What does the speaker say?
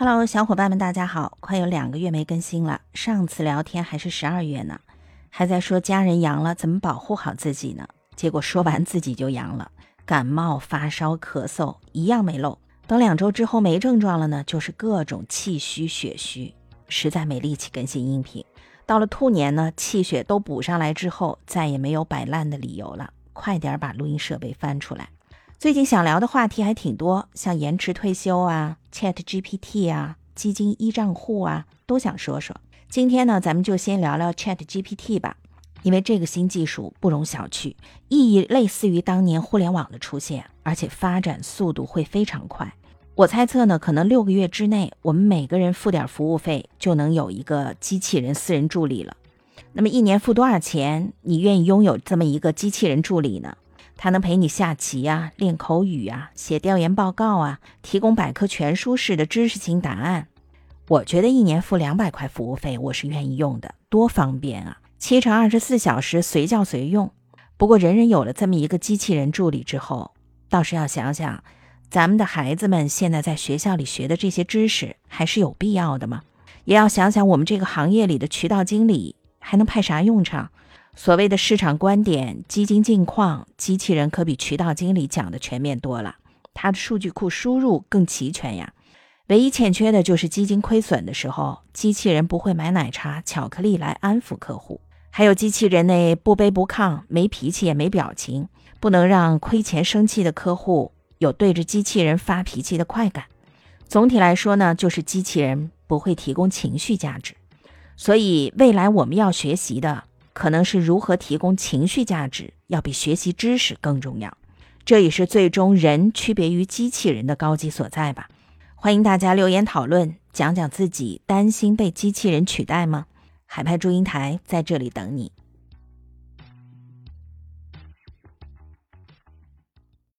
Hello，小伙伴们，大家好！快有两个月没更新了，上次聊天还是十二月呢，还在说家人阳了怎么保护好自己呢？结果说完自己就阳了，感冒、发烧、咳嗽一样没漏。等两周之后没症状了呢，就是各种气虚血虚，实在没力气更新音频。到了兔年呢，气血都补上来之后，再也没有摆烂的理由了。快点把录音设备翻出来。最近想聊的话题还挺多，像延迟退休啊、Chat GPT 啊、基金一账户啊，都想说说。今天呢，咱们就先聊聊 Chat GPT 吧，因为这个新技术不容小觑，意义类似于当年互联网的出现，而且发展速度会非常快。我猜测呢，可能六个月之内，我们每个人付点服务费，就能有一个机器人私人助理了。那么一年付多少钱，你愿意拥有这么一个机器人助理呢？他能陪你下棋呀、练口语啊、写调研报告啊，提供百科全书式的知识型答案。我觉得一年付两百块服务费，我是愿意用的，多方便啊！七乘二十四小时，随叫随用。不过，人人有了这么一个机器人助理之后，倒是要想想。咱们的孩子们现在在学校里学的这些知识还是有必要的吗？也要想想我们这个行业里的渠道经理还能派啥用场？所谓的市场观点、基金近况，机器人可比渠道经理讲的全面多了。它的数据库输入更齐全呀。唯一欠缺的就是基金亏损的时候，机器人不会买奶茶、巧克力来安抚客户。还有机器人那不卑不亢、没脾气也没表情，不能让亏钱生气的客户。有对着机器人发脾气的快感。总体来说呢，就是机器人不会提供情绪价值。所以未来我们要学习的，可能是如何提供情绪价值，要比学习知识更重要。这也是最终人区别于机器人的高级所在吧。欢迎大家留言讨论，讲讲自己担心被机器人取代吗？海派祝英台在这里等你。